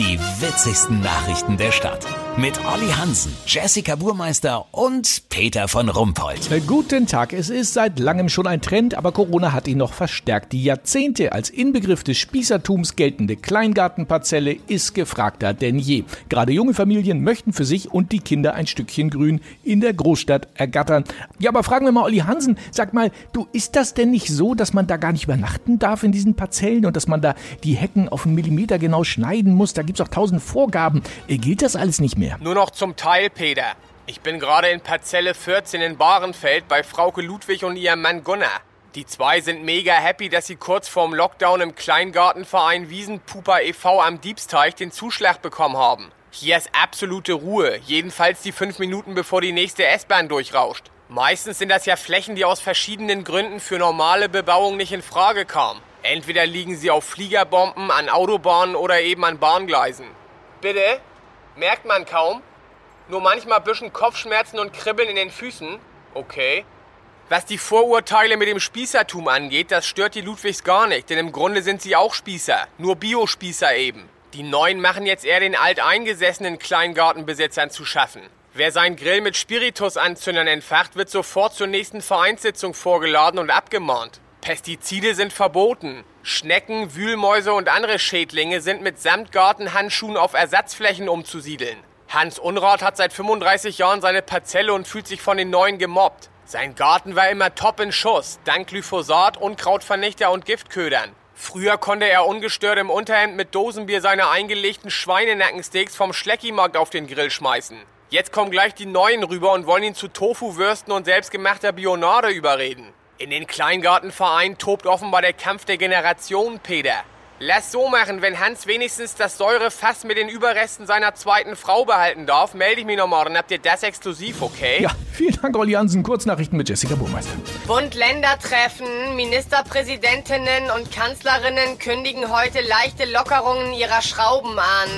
Die witzigsten Nachrichten der Stadt. Mit Olli Hansen, Jessica Burmeister und Peter von Rumpold. Äh, Guten Tag, es ist seit langem schon ein Trend, aber Corona hat ihn noch verstärkt. Die Jahrzehnte als Inbegriff des Spießertums geltende Kleingartenparzelle ist gefragter denn je. Gerade junge Familien möchten für sich und die Kinder ein Stückchen Grün in der Großstadt ergattern. Ja, aber fragen wir mal Olli Hansen, sag mal, du, ist das denn nicht so, dass man da gar nicht übernachten darf in diesen Parzellen und dass man da die Hecken auf einen Millimeter genau schneiden muss? Da gibt's auch tausend Vorgaben. Äh, Gilt das alles nicht mehr? Nur noch zum Teil, Peter. Ich bin gerade in Parzelle 14 in Bahrenfeld bei Frauke Ludwig und ihrem Mann Gunnar. Die zwei sind mega happy, dass sie kurz vorm Lockdown im Kleingartenverein Wiesenpuper e.V. am Diebsteich den Zuschlag bekommen haben. Hier ist absolute Ruhe, jedenfalls die fünf Minuten bevor die nächste S-Bahn durchrauscht. Meistens sind das ja Flächen, die aus verschiedenen Gründen für normale Bebauung nicht in Frage kamen. Entweder liegen sie auf Fliegerbomben, an Autobahnen oder eben an Bahngleisen. Bitte? Merkt man kaum? Nur manchmal bisschen Kopfschmerzen und Kribbeln in den Füßen? Okay. Was die Vorurteile mit dem Spießertum angeht, das stört die Ludwigs gar nicht, denn im Grunde sind sie auch Spießer, nur Biospießer eben. Die Neuen machen jetzt eher den alteingesessenen Kleingartenbesitzern zu schaffen. Wer seinen Grill mit Spiritusanzündern entfacht, wird sofort zur nächsten Vereinssitzung vorgeladen und abgemahnt. Pestizide sind verboten. Schnecken, Wühlmäuse und andere Schädlinge sind mit Samtgartenhandschuhen auf Ersatzflächen umzusiedeln. Hans Unrat hat seit 35 Jahren seine Parzelle und fühlt sich von den Neuen gemobbt. Sein Garten war immer top in Schuss, dank Glyphosat, Unkrautvernichter und Giftködern. Früher konnte er ungestört im Unterhemd mit Dosenbier seine eingelegten Schweinenackensteaks vom Schleckimarkt auf den Grill schmeißen. Jetzt kommen gleich die Neuen rüber und wollen ihn zu Tofu-Würsten und selbstgemachter Bionade überreden. In den Kleingartenvereinen tobt offenbar der Kampf der Generation, Peter. Lass so machen, wenn Hans wenigstens das Säurefass mit den Überresten seiner zweiten Frau behalten darf, melde ich mich noch mal, dann habt ihr das exklusiv, okay? Ja, vielen Dank, Olli Hansen. Kurznachrichten mit Jessica Burmeister. Bund-Länder-Treffen, Ministerpräsidentinnen und Kanzlerinnen kündigen heute leichte Lockerungen ihrer Schrauben an.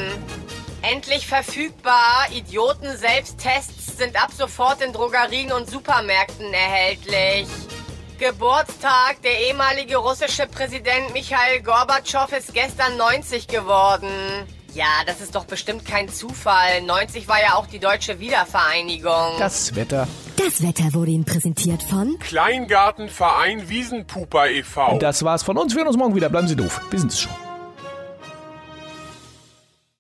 Endlich verfügbar, Idioten-Selbsttests sind ab sofort in Drogerien und Supermärkten erhältlich. Geburtstag, der ehemalige russische Präsident Michail Gorbatschow ist gestern 90 geworden. Ja, das ist doch bestimmt kein Zufall. 90 war ja auch die deutsche Wiedervereinigung. Das Wetter. Das Wetter wurde Ihnen präsentiert von Kleingartenverein Wiesenpuper e.V. Das war's von uns. Wir hören uns morgen wieder. Bleiben Sie doof. Wir sind es schon.